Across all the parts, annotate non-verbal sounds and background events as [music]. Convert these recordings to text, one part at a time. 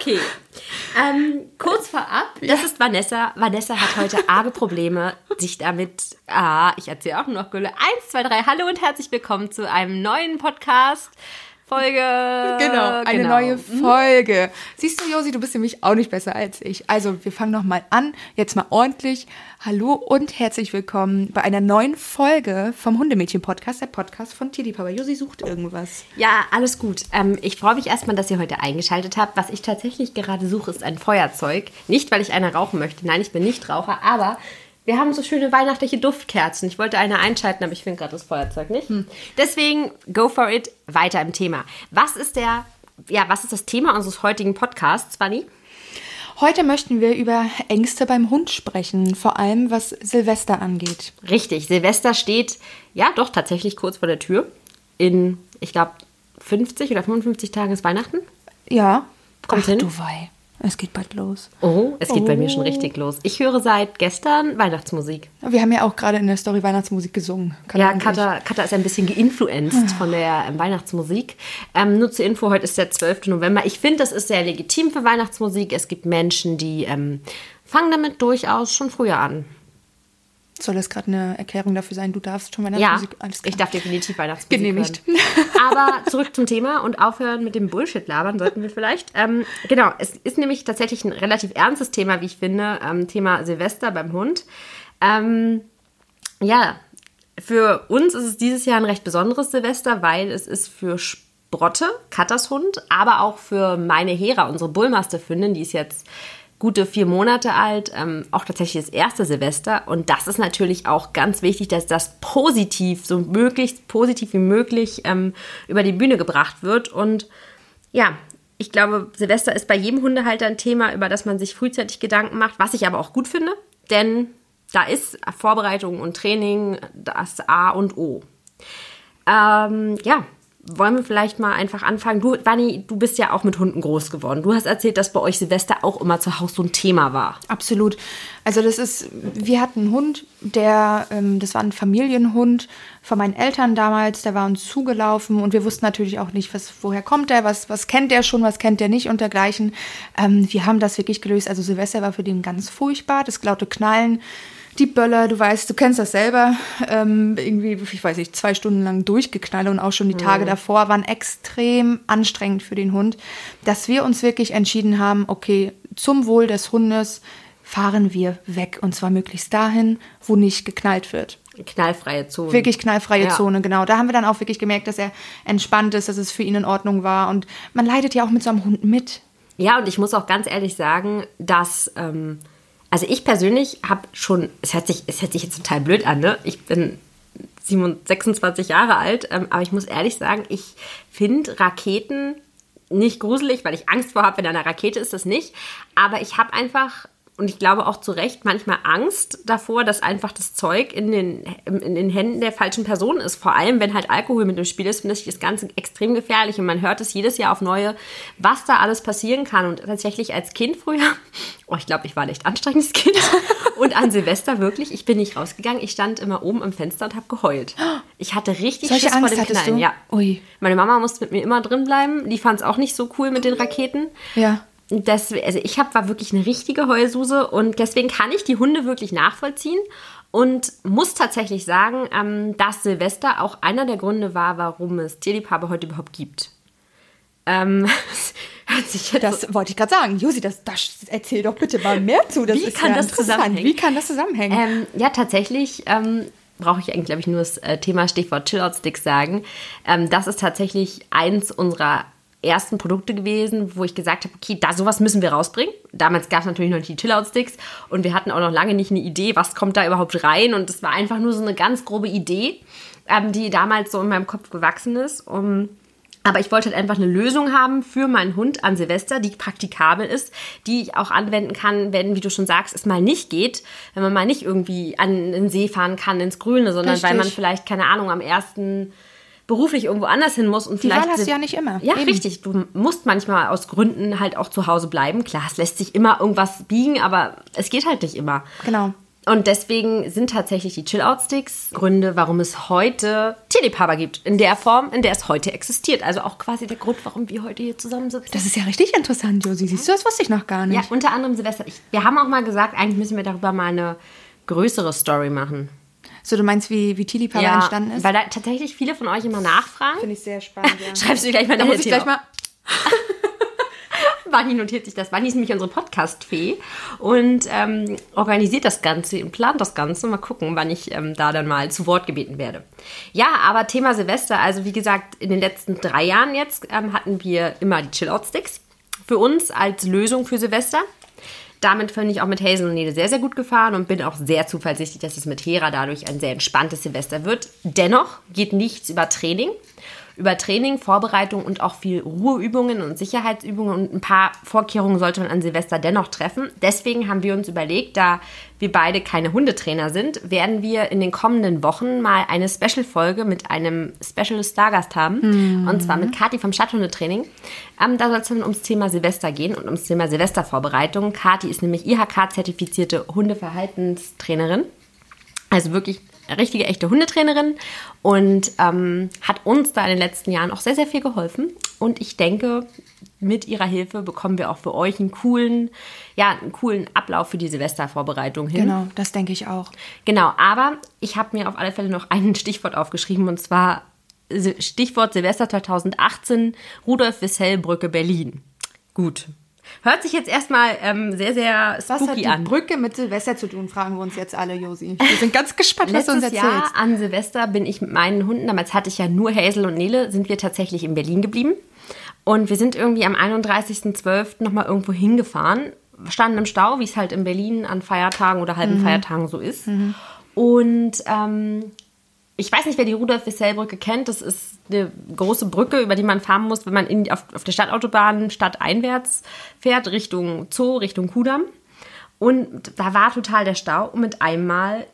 Okay. Ähm, kurz vorab, das ist Vanessa. Vanessa hat heute [laughs] arge Probleme, sich damit. Ah, ich erzähle auch nur noch Gülle. Eins, zwei, drei. Hallo und herzlich willkommen zu einem neuen Podcast. Folge. Genau, eine genau. neue Folge. Siehst du, Josi, du bist nämlich auch nicht besser als ich. Also, wir fangen noch mal an. Jetzt mal ordentlich. Hallo und herzlich willkommen bei einer neuen Folge vom Hundemädchen-Podcast, der Podcast von Tierliebhaber. Josi sucht irgendwas. Ja, alles gut. Ähm, ich freue mich erstmal, dass ihr heute eingeschaltet habt. Was ich tatsächlich gerade suche, ist ein Feuerzeug. Nicht, weil ich eine rauchen möchte. Nein, ich bin nicht Raucher, aber wir haben so schöne weihnachtliche Duftkerzen. Ich wollte eine einschalten, aber ich finde gerade das Feuerzeug nicht. Deswegen, go for it, weiter im Thema. Was ist der, ja, was ist das Thema unseres heutigen Podcasts, Fanny? Heute möchten wir über Ängste beim Hund sprechen, vor allem was Silvester angeht. Richtig, Silvester steht ja doch tatsächlich kurz vor der Tür. In, ich glaube, 50 oder 55 Tagen ist Weihnachten. Ja. Kommt Ach, hin. du wei. Es geht bald los. Oh, es geht bei mir schon richtig los. Ich höre seit gestern Weihnachtsmusik. Wir haben ja auch gerade in der Story Weihnachtsmusik gesungen. Kann Ja, Katha, Katha ist ein bisschen geinfluenced von der ähm, Weihnachtsmusik. Ähm, nur zur Info, heute ist der 12. November. Ich finde, das ist sehr legitim für Weihnachtsmusik. Es gibt Menschen, die ähm, fangen damit durchaus schon früher an. Soll das gerade eine Erklärung dafür sein, du darfst schon Ja, Weihnachtsmusik? Klar. ich darf definitiv Weihnachtsmusik Genehmigt. hören. Aber zurück zum Thema und aufhören mit dem Bullshit labern sollten wir vielleicht. Ähm, genau, es ist nämlich tatsächlich ein relativ ernstes Thema, wie ich finde, ähm, Thema Silvester beim Hund. Ähm, ja, für uns ist es dieses Jahr ein recht besonderes Silvester, weil es ist für Sprotte, Katas Hund, aber auch für meine Hera, unsere Bullmastiffin, die ist jetzt gute vier Monate alt, ähm, auch tatsächlich das erste Silvester. Und das ist natürlich auch ganz wichtig, dass das positiv, so möglichst positiv wie möglich ähm, über die Bühne gebracht wird. Und ja, ich glaube, Silvester ist bei jedem Hundehalter ein Thema, über das man sich frühzeitig Gedanken macht, was ich aber auch gut finde, denn da ist Vorbereitung und Training das A und O. Ähm, ja, wollen wir vielleicht mal einfach anfangen. Du, Vanni, du bist ja auch mit Hunden groß geworden. Du hast erzählt, dass bei euch Silvester auch immer zu Hause so ein Thema war. Absolut. Also das ist, wir hatten einen Hund, der, ähm, das war ein Familienhund von meinen Eltern damals, der war uns zugelaufen und wir wussten natürlich auch nicht, was, woher kommt der, was, was kennt der schon, was kennt der nicht und dergleichen. Ähm, wir haben das wirklich gelöst. Also Silvester war für den ganz furchtbar, das laute Knallen, die Böller, du weißt, du kennst das selber, ähm, irgendwie, ich weiß nicht, zwei Stunden lang durchgeknallt und auch schon die Tage davor waren extrem anstrengend für den Hund, dass wir uns wirklich entschieden haben, okay, zum Wohl des Hundes fahren wir weg und zwar möglichst dahin, wo nicht geknallt wird. Knallfreie Zone. Wirklich knallfreie Ja. Zone, genau. Da haben wir dann auch wirklich gemerkt, dass er entspannt ist, dass es für ihn in Ordnung war und man leidet ja auch mit so einem Hund mit. Ja, und ich muss auch ganz ehrlich sagen, dass, ähm, also ich persönlich habe schon, es hört, sich, es hört sich jetzt total blöd an, ne? Ich bin 27, 26 Jahre alt, ähm, aber ich muss ehrlich sagen, ich finde Raketen nicht gruselig, weil ich Angst vor habe, wenn da eine Rakete ist, das nicht. Aber ich habe einfach, und ich glaube auch zu Recht, manchmal Angst davor, dass einfach das Zeug in den, in den Händen der falschen Person ist. Vor allem, wenn halt Alkohol mit im Spiel ist, finde ich das Ganze extrem gefährlich. Und man hört es jedes Jahr auf neue, was da alles passieren kann. Und tatsächlich als Kind früher, [laughs] oh, ich glaube, ich war ein echt anstrengendes Kind. [laughs] Und an Silvester wirklich, ich bin nicht rausgegangen. Ich stand immer oben im Fenster und habe geheult. [gasps] Ich hatte richtig Solche Schiss vor Angst dem hattest Knallen. du? Ja. Ui. Meine Mama musste mit mir immer drin bleiben. Die fand es auch nicht so cool mit den Raketen. Ja. Das, also ich hab, war wirklich eine richtige Heulsuse und deswegen kann ich die Hunde wirklich nachvollziehen und muss tatsächlich sagen, ähm, dass Silvester auch einer der Gründe war, warum es Tierliebhaber heute überhaupt gibt. Ähm, [laughs] das so- wollte ich gerade sagen. Josi, das, das erzähl doch bitte mal mehr zu. Das Wie ist kann ja das zusammenhängen? Wie kann das zusammenhängen? Ähm, ja, tatsächlich ähm, brauche ich eigentlich, glaube ich, nur das äh, Thema Stichwort Chill-Out-Sticks sagen. Ähm, das ist tatsächlich eins unserer ersten Produkte gewesen, wo ich gesagt habe, okay, da sowas müssen wir rausbringen. Damals gab es natürlich noch nicht die Chill-Out-Sticks und wir hatten auch noch lange nicht eine Idee, was kommt da überhaupt rein. Und es war einfach nur so eine ganz grobe Idee, ähm, die damals so in meinem Kopf gewachsen ist. Um, aber ich wollte halt einfach eine Lösung haben für meinen Hund an Silvester, die praktikabel ist, die ich auch anwenden kann, wenn, wie du schon sagst, es mal nicht geht, wenn man mal nicht irgendwie an den See fahren kann, ins Grüne, sondern Richtig. weil man vielleicht, keine Ahnung, am ersten beruflich irgendwo anders hin muss und Die vielleicht Wahl hast du ja nicht immer. Ja, Eben. richtig. Du musst manchmal aus Gründen halt auch zu Hause bleiben. Klar, es lässt sich immer irgendwas biegen, aber es geht halt nicht immer. Genau. Und deswegen sind tatsächlich die Chill-Out-Sticks Gründe, warum es heute Telepapa gibt. In der Form, in der es heute existiert. Also auch quasi der Grund, warum wir heute hier zusammensitzen. Das ist ja richtig interessant, Josi. Siehst du, das wusste ich noch gar nicht. Ja, unter anderem Silvester. Ich, wir haben auch mal gesagt, eigentlich müssen wir darüber mal eine größere Story machen. So, du meinst, wie, wie Tilly Papa entstanden ist? Weil da tatsächlich viele von euch immer nachfragen. Finde ich sehr spannend, ja. [laughs] Schreibst du gleich mal Da muss ich gleich mal... Vanni [laughs] notiert sich das. Vanni ist nämlich unsere Podcast-Fee und ähm, organisiert das Ganze und plant das Ganze. Mal gucken, wann ich ähm, da dann mal zu Wort gebeten werde. Ja, aber Thema Silvester. Also wie gesagt, in den letzten drei Jahren jetzt ähm, hatten wir immer die Chill-Out-Sticks für uns als Lösung für Silvester. Damit bin ich auch mit Hazel und Nede sehr, sehr gut gefahren und bin auch sehr zuversichtlich, dass es mit Hera dadurch ein sehr entspanntes Silvester wird. Dennoch geht nichts über Training über Training, Vorbereitung und auch viel Ruheübungen und Sicherheitsübungen und ein paar Vorkehrungen sollte man an Silvester dennoch treffen. Deswegen haben wir uns überlegt, da wir beide keine Hundetrainer sind, werden wir in den kommenden Wochen mal eine Special-Folge mit einem Special Stargast haben. Mhm. Und zwar mit Kati vom Stadthundetraining. Ähm, da soll es dann ums Thema Silvester gehen und ums Thema Silvestervorbereitung. Kati ist nämlich IHK-zertifizierte Hundeverhaltenstrainerin. Also wirklich richtige, echte Hundetrainerin und ähm, hat uns da in den letzten Jahren auch sehr, sehr viel geholfen. Und ich denke, mit ihrer Hilfe bekommen wir auch für euch einen coolen, ja, einen coolen Ablauf für die Silvestervorbereitung hin. Genau, das denke ich auch. Genau, aber ich habe mir auf alle Fälle noch ein [laughs] Stichwort aufgeschrieben und zwar Stichwort Silvester 2018, Rudolf Wissell-Brücke Berlin. Gut, Hört sich jetzt erstmal ähm, sehr, sehr spooky was hat die an. Brücke mit Silvester zu tun, fragen wir uns jetzt alle, Josi. Wir sind ganz gespannt, was du uns Letztes erzählst. Jahr an Silvester bin ich mit meinen Hunden, damals hatte ich ja nur Hazel und Nele, sind wir tatsächlich in Berlin geblieben. Und wir sind irgendwie am 31.12. nochmal irgendwo hingefahren, standen im Stau, wie es halt in Berlin an Feiertagen oder Mhm. halben Feiertagen so ist. Und ähm, ich weiß nicht, wer die Rudolf-Wissell-Brücke kennt. Das ist eine große Brücke, über die man fahren muss, wenn man in, auf, auf der Stadtautobahn stadteinwärts fährt, Richtung Zoo, Richtung Kudamm. Und da war total der Stau. Und mit einmal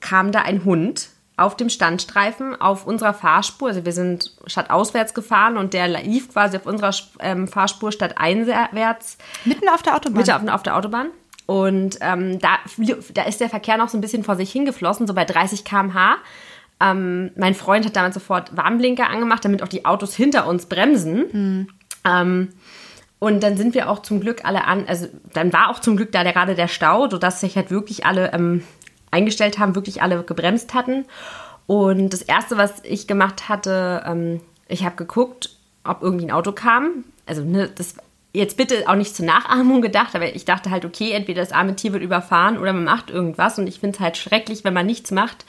kam da ein Hund auf dem Standstreifen auf unserer Fahrspur. Also wir sind stadtauswärts gefahren und der lief quasi auf unserer ähm, Fahrspur stadteinwärts Mitten auf der Autobahn. Mitte auf, auf der Autobahn. Und ähm, da, da ist der Verkehr noch so ein bisschen vor sich hingeflossen, so bei 30 km/h. Ähm, mein Freund hat damals sofort Warnblinker angemacht, damit auch die Autos hinter uns bremsen. Ähm, und dann sind wir auch zum Glück alle an, also dann war auch zum Glück da gerade der Stau, sodass sich halt wirklich alle ähm, eingestellt haben, wirklich alle gebremst hatten. Und das Erste, was ich gemacht hatte, ähm, ich habe geguckt, ob irgendwie ein Auto kam. Also ne, das jetzt bitte auch nicht zur Nachahmung gedacht, aber ich dachte halt, okay, entweder das arme Tier wird überfahren oder man macht irgendwas. Und ich finde es halt schrecklich, wenn man nichts macht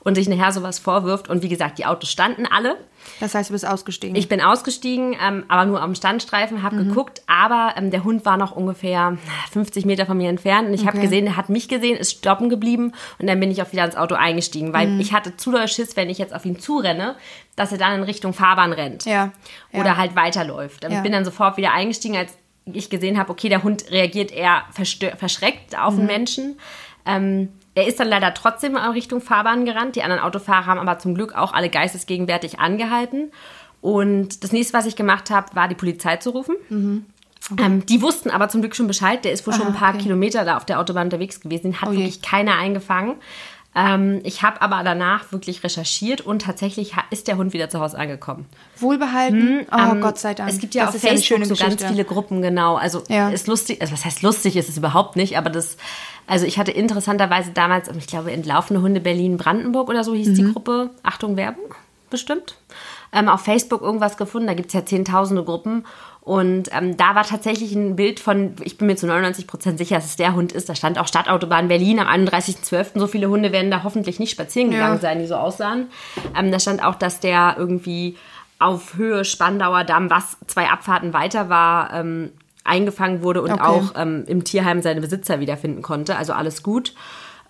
und sich nachher sowas vorwirft. Und wie gesagt, die Autos standen alle. Das heißt, du bist ausgestiegen. Ich bin ausgestiegen, ähm, aber nur am Standstreifen, habe Mhm. geguckt, aber ähm, der Hund war noch ungefähr 50 Meter von mir entfernt und ich habe Okay. gesehen, er hat mich gesehen, ist stoppen geblieben und dann bin ich auch wieder ins Auto eingestiegen, weil Mhm. ich hatte zu doll Schiss, wenn ich jetzt auf ihn zurenne, dass er dann in Richtung Fahrbahn rennt Ja, ja. oder halt weiterläuft. Ich Ja. bin dann sofort wieder eingestiegen, als ich gesehen habe, okay, der Hund reagiert eher verschreckt auf Mhm. den Menschen. Ähm, er ist dann leider trotzdem in Richtung Fahrbahn gerannt. Die anderen Autofahrer haben aber zum Glück auch alle geistesgegenwärtig angehalten. Und das nächste, was ich gemacht habe, war die Polizei zu rufen. Ähm, die wussten aber zum Glück schon Bescheid. Der ist wohl schon Ah, ein paar okay. Kilometer da auf der Autobahn unterwegs gewesen. Hat Oh wirklich keiner eingefangen. Ähm, ich habe aber danach wirklich recherchiert und tatsächlich ist der Hund wieder zu Hause angekommen. Wohlbehalten. oh, Ähm, Gott sei Dank. Es gibt ja das auf ja Facebook schöne so ganz Geschichte. viele Gruppen, genau. Also Ja. ist lustig, also was heißt lustig, ist es überhaupt nicht, aber das, also ich hatte interessanterweise damals, ich glaube, Entlaufene Hunde Berlin-Brandenburg oder so hieß Mhm. die Gruppe, Achtung Werbung, bestimmt, ähm, auf Facebook irgendwas gefunden, da gibt es ja zehntausende Gruppen und ähm, da war tatsächlich ein Bild von, ich bin mir zu 99 Prozent sicher, dass es der Hund ist, da stand auch Stadtautobahn Berlin am 31.12., so viele Hunde werden da hoffentlich nicht spazieren gegangen Ja. sein, die so aussahen. Ähm, da stand auch, dass der irgendwie auf Höhe Spandauer Damm, was zwei Abfahrten weiter war, ähm, eingefangen wurde und Okay. auch ähm, im Tierheim seine Besitzer wiederfinden konnte. Also alles gut.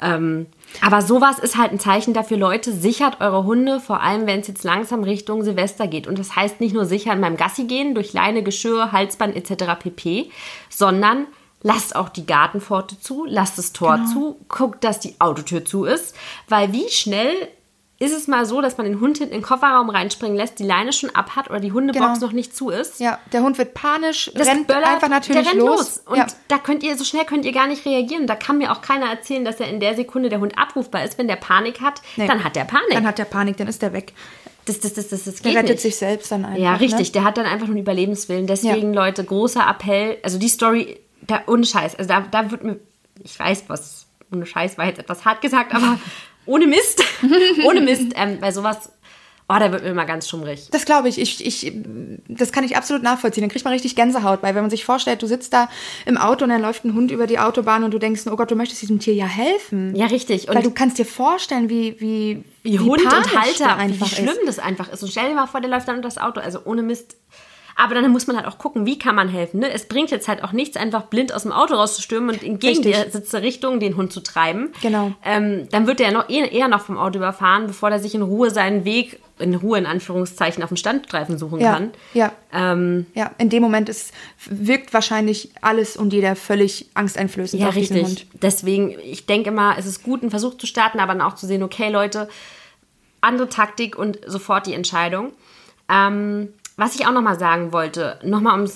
Ähm, aber sowas ist halt ein Zeichen dafür, Leute, sichert eure Hunde, vor allem wenn es jetzt langsam Richtung Silvester geht. Und das heißt nicht nur sichern beim Gassi gehen, durch Leine, Geschirr, Halsband etc. pp., sondern lasst auch die Gartenpforte zu, lasst das Tor zu, guckt, dass die Autotür zu ist, weil wie schnell ist es mal so, dass man den Hund hinten in den Kofferraum reinspringen lässt, die Leine schon ab hat oder die Hundebox Genau. noch nicht zu ist. Ja, der Hund wird panisch, Das rennt böllert, einfach natürlich der rennt los. Und ja. da könnt ihr, so schnell könnt ihr gar nicht reagieren. Da kann mir auch keiner erzählen, dass er in der Sekunde der Hund abrufbar ist. Wenn der Panik hat, Nee. dann hat der Panik. Dann hat der Panik, dann ist der weg. das, das, das, das, das Der geht rettet nicht. sich selbst dann einfach. Ja, richtig. Ne? Der hat dann einfach nur einen Überlebenswillen. Deswegen, Leute, großer Appell. Also die Story, da, ohne Scheiß. Also da, da wird mir, ich weiß, was, ohne Scheiß war jetzt etwas hart gesagt, aber [laughs] ohne Mist, [laughs] ohne Mist, ähm, bei sowas, oh, da wird mir immer ganz schummrig. Das glaube ich. Ich, ich. Das kann ich absolut nachvollziehen. Dann kriegt man richtig Gänsehaut, weil wenn man sich vorstellt, du sitzt da im Auto und dann läuft ein Hund über die Autobahn und du denkst, oh Gott, du möchtest diesem Tier ja helfen. Ja, richtig. Und weil du kannst dir vorstellen, wie wie wie Hund und Halter, einfach wie schlimm ist. das einfach ist. Und stell dir mal vor, der läuft dann unter das Auto. Also ohne Mist. Aber dann muss man halt auch gucken, wie kann man helfen. Ne? Es bringt jetzt halt auch nichts, einfach blind aus dem Auto rauszustürmen und in gegen Richtig. die sitzende Richtung den Hund zu treiben. Genau. Ähm, dann wird der noch eher, eher noch vom Auto überfahren, bevor der sich in Ruhe seinen Weg, in Ruhe in Anführungszeichen, auf dem Standstreifen suchen Ja, kann. ja. Ähm, Ja, in dem Moment ist, wirkt wahrscheinlich alles und jeder völlig angsteinflößend Ja, auf diesen richtig. Hund. Deswegen, ich denke immer, es ist gut, einen Versuch zu starten, aber dann auch zu sehen, okay, Leute, andere Taktik und sofort die Entscheidung. Ähm, was ich auch nochmal sagen wollte, nochmal um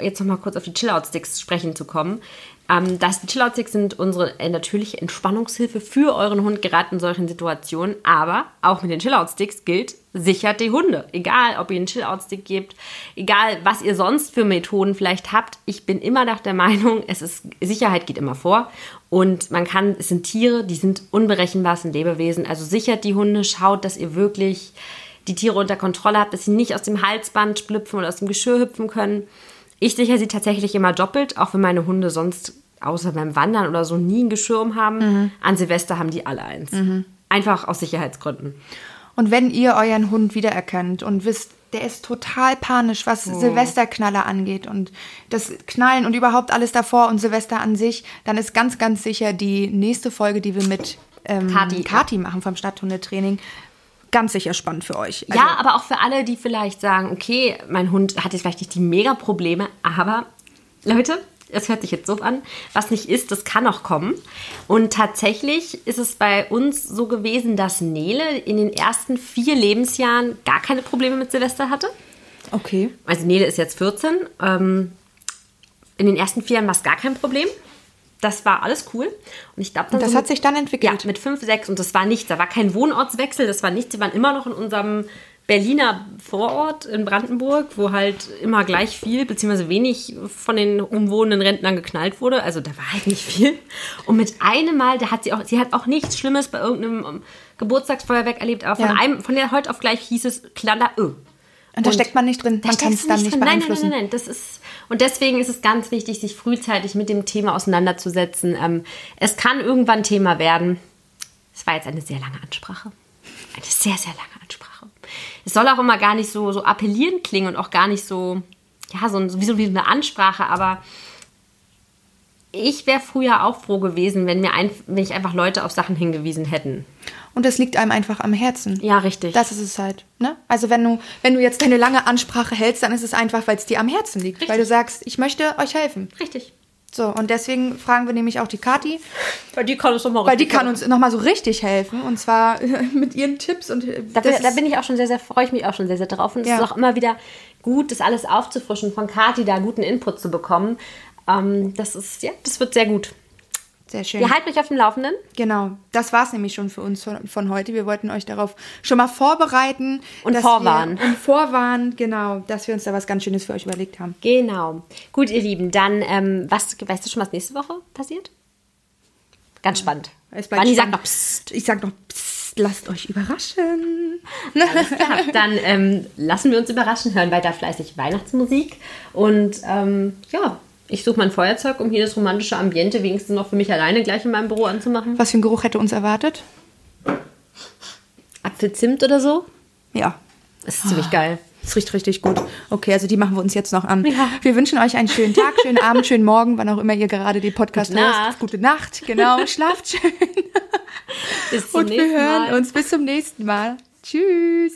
jetzt nochmal kurz auf die Chill-Out-Sticks sprechen zu kommen. Ähm, dass die Chill-Out-Sticks sind unsere äh, natürliche Entspannungshilfe für euren Hund gerade in solchen Situationen. Aber auch mit den Chill-Out-Sticks gilt, sichert die Hunde. Egal, ob ihr einen Chill-Out-Stick gebt, egal, was ihr sonst für Methoden vielleicht habt. Ich bin immer nach der Meinung, es ist, Sicherheit geht immer vor. Und man kann, es sind Tiere, die sind unberechenbar, es sind Lebewesen. Also sichert die Hunde, schaut, dass ihr wirklich die Tiere unter Kontrolle habt, dass sie nicht aus dem Halsband schlüpfen oder aus dem Geschirr hüpfen können. Ich sichere sie tatsächlich immer doppelt, auch wenn meine Hunde sonst außer beim Wandern oder so nie ein Geschirr haben. An Silvester haben die alle eins. Einfach aus Sicherheitsgründen. Und wenn ihr euren Hund wiedererkennt und wisst, der ist total panisch, was Oh. Silvesterknaller angeht und das Knallen und überhaupt alles davor und Silvester an sich, dann ist ganz, ganz sicher die nächste Folge, die wir mit ähm, Kati, Kati machen vom Stadthundetraining, ganz sicher spannend für euch. Also, ja, aber auch für alle, die vielleicht sagen, okay, mein Hund hat jetzt vielleicht nicht die Mega-Probleme, aber Leute, es hört sich jetzt so an, was nicht ist, das kann noch kommen. Und tatsächlich ist es bei uns so gewesen, dass Nele in den ersten vier Lebensjahren gar keine Probleme mit Silvester hatte. Okay. Also Nele ist jetzt 14. Ähm, in den ersten vier Jahren war es gar kein Problem. Das war alles cool. Und ich glaube, das so hat mit- sich dann entwickelt. Ja, mit 5, 6 und das war nichts. Da war kein Wohnortswechsel, das war nichts. Sie waren immer noch in unserem Berliner Vorort in Brandenburg, wo halt immer gleich viel bzw. wenig von den umwohnenden Rentnern geknallt wurde. Also da war halt nicht viel. Und mit einem Mal, da hat sie auch, sie hat auch nichts Schlimmes bei irgendeinem ähm, Geburtstagsfeuerwerk erlebt, aber von Ja. einem, von der heute auf gleich hieß es Klander, öh. Und da steckt man nicht drin, Da man kann es dann nicht. Nein, beeinflussen. Nein, nein, nein, das ist und deswegen ist es ganz wichtig, sich frühzeitig mit dem Thema auseinanderzusetzen. Ähm, es kann irgendwann Thema werden. Es war jetzt eine sehr lange Ansprache, eine sehr sehr lange Ansprache. Es soll auch immer gar nicht so so appellierend klingen und auch gar nicht so ja so, ein- wie so wie eine Ansprache, aber ich wäre früher auch froh gewesen, wenn mir ein, wenn ich einfach Leute auf Sachen hingewiesen hätten. Und das liegt einem einfach am Herzen. Ja, richtig. Das ist es halt. Ne? Also wenn du, wenn du jetzt deine lange Ansprache hältst, dann ist es einfach, weil es dir am Herzen liegt. Richtig. Weil du sagst, ich möchte euch helfen. richtig. So, und deswegen fragen wir nämlich auch die Kati, Weil die kann uns doch mal weil die kann uns nochmal so richtig helfen. Und zwar mit ihren Tipps. Und äh, Da, das da bin ich auch schon sehr, sehr, freue ich mich auch schon sehr, sehr drauf. Und es Ja. ist auch immer wieder gut, das alles aufzufrischen, von Kati da guten Input zu bekommen. Ähm, das ist, ja, das wird sehr gut. sehr schön. Wir halten euch auf dem Laufenden. Genau, das war es nämlich schon für uns von, von heute. Wir wollten euch darauf schon mal vorbereiten. Und vorwarnen. Und vorwarnen, genau, dass wir uns da was ganz Schönes für euch überlegt haben. Genau. Gut, ihr Lieben, dann, ähm, was, weißt du schon, was nächste Woche passiert? Ganz spannend. Wanni sagt noch Psst. Ich sag noch, psst, lasst euch überraschen. Dann ähm, lassen wir uns überraschen, hören weiter fleißig Weihnachtsmusik. Und ähm, ja, ich suche mein Feuerzeug, um hier das romantische Ambiente wenigstens noch für mich alleine gleich in meinem Büro anzumachen. Was für ein Geruch hätte uns erwartet? Apfelzimt oder so. Ja, Das ist ziemlich geil. es riecht richtig gut. Okay, also die machen wir uns jetzt noch an. Ja. Wir wünschen euch einen schönen Tag, schönen Abend, schönen Morgen, wann auch immer ihr gerade den Podcast Gute hört. Nacht. Gute Nacht, genau. Schlaft schön. Bis zum Und wir hören Mal. uns bis zum nächsten Mal. Tschüss.